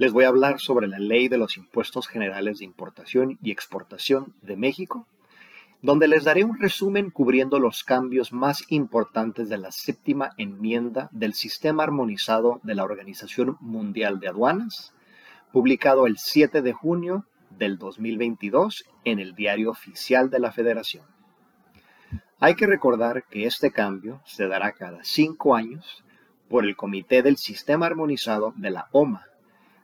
les voy a hablar sobre la ley de los impuestos generales de importación y exportación de México, donde les daré un resumen cubriendo los cambios más importantes de la séptima enmienda del sistema armonizado de la Organización Mundial de Aduanas, publicado el 7 de junio del 2022 en el Diario Oficial de la Federación. Hay que recordar que este cambio se dará cada cinco años por el Comité del Sistema Armonizado de la OMA,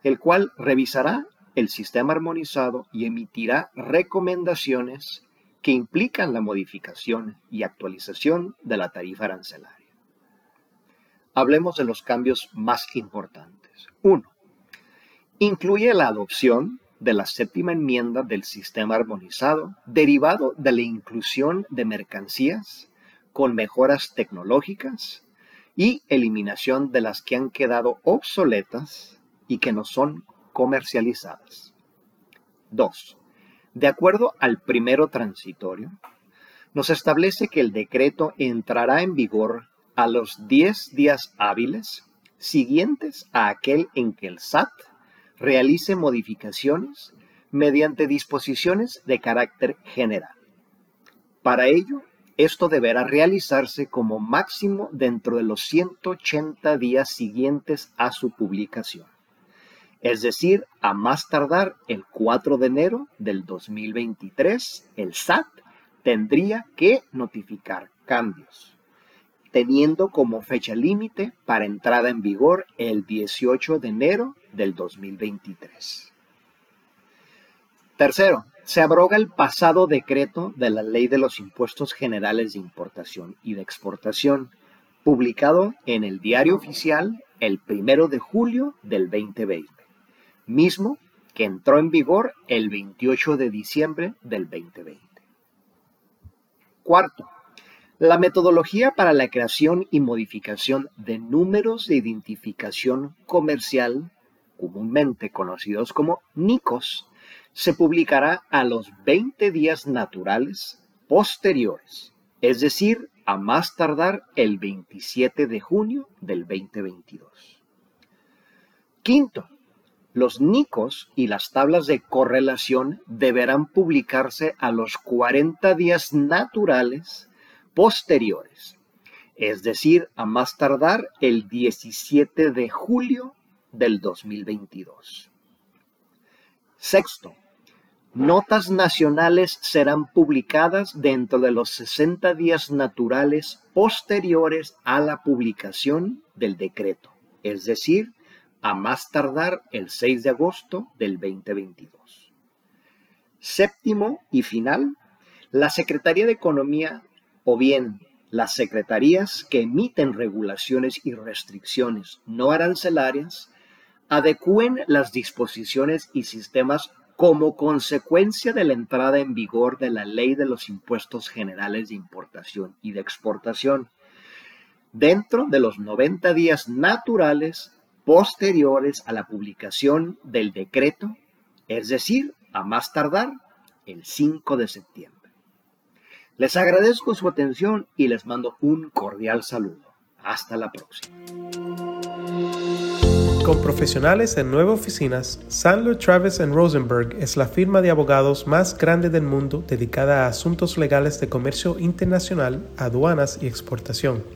el cual revisará el sistema armonizado y emitirá recomendaciones que implican la modificación y actualización de la tarifa arancelaria. Hablemos de los cambios más importantes. 1. Incluye la adopción de la séptima enmienda del sistema armonizado, derivado de la inclusión de mercancías con mejoras tecnológicas y eliminación de las que han quedado obsoletas y que no son comercializadas. 2. De acuerdo al primero transitorio, nos establece que el decreto entrará en vigor a los 10 días hábiles siguientes a aquel en que el SAT realice modificaciones mediante disposiciones de carácter general. Para ello, esto deberá realizarse como máximo dentro de los 180 días siguientes a su publicación es decir, a más tardar el 4 de enero del 2023, el SAT tendría que notificar cambios, teniendo como fecha límite para entrada en vigor el 18 de enero del 2023. Tercero, se abroga el pasado decreto de la Ley de los Impuestos Generales de Importación y de Exportación, publicado en el Diario Oficial el 1 de julio del 2020 mismo que entró en vigor el 28 de diciembre del 2020. Cuarto, la metodología para la creación y modificación de números de identificación comercial, comúnmente conocidos como NICOS, se publicará a los 20 días naturales posteriores, es decir, a más tardar el 27 de junio del 2022. Quinto, los NICOS y las tablas de correlación deberán publicarse a los 40 días naturales posteriores, es decir, a más tardar el 17 de julio del 2022. Sexto, notas nacionales serán publicadas dentro de los 60 días naturales posteriores a la publicación del decreto, es decir, a más tardar el 6 de agosto del 2022. Séptimo y final, la Secretaría de Economía o bien las secretarías que emiten regulaciones y restricciones no arancelarias adecúen las disposiciones y sistemas como consecuencia de la entrada en vigor de la Ley de los Impuestos Generales de Importación y de Exportación, dentro de los 90 días naturales posteriores a la publicación del decreto, es decir, a más tardar el 5 de septiembre. Les agradezco su atención y les mando un cordial saludo. Hasta la próxima. Con profesionales en nueve oficinas, Sandler Travis Rosenberg es la firma de abogados más grande del mundo dedicada a asuntos legales de comercio internacional, aduanas y exportación.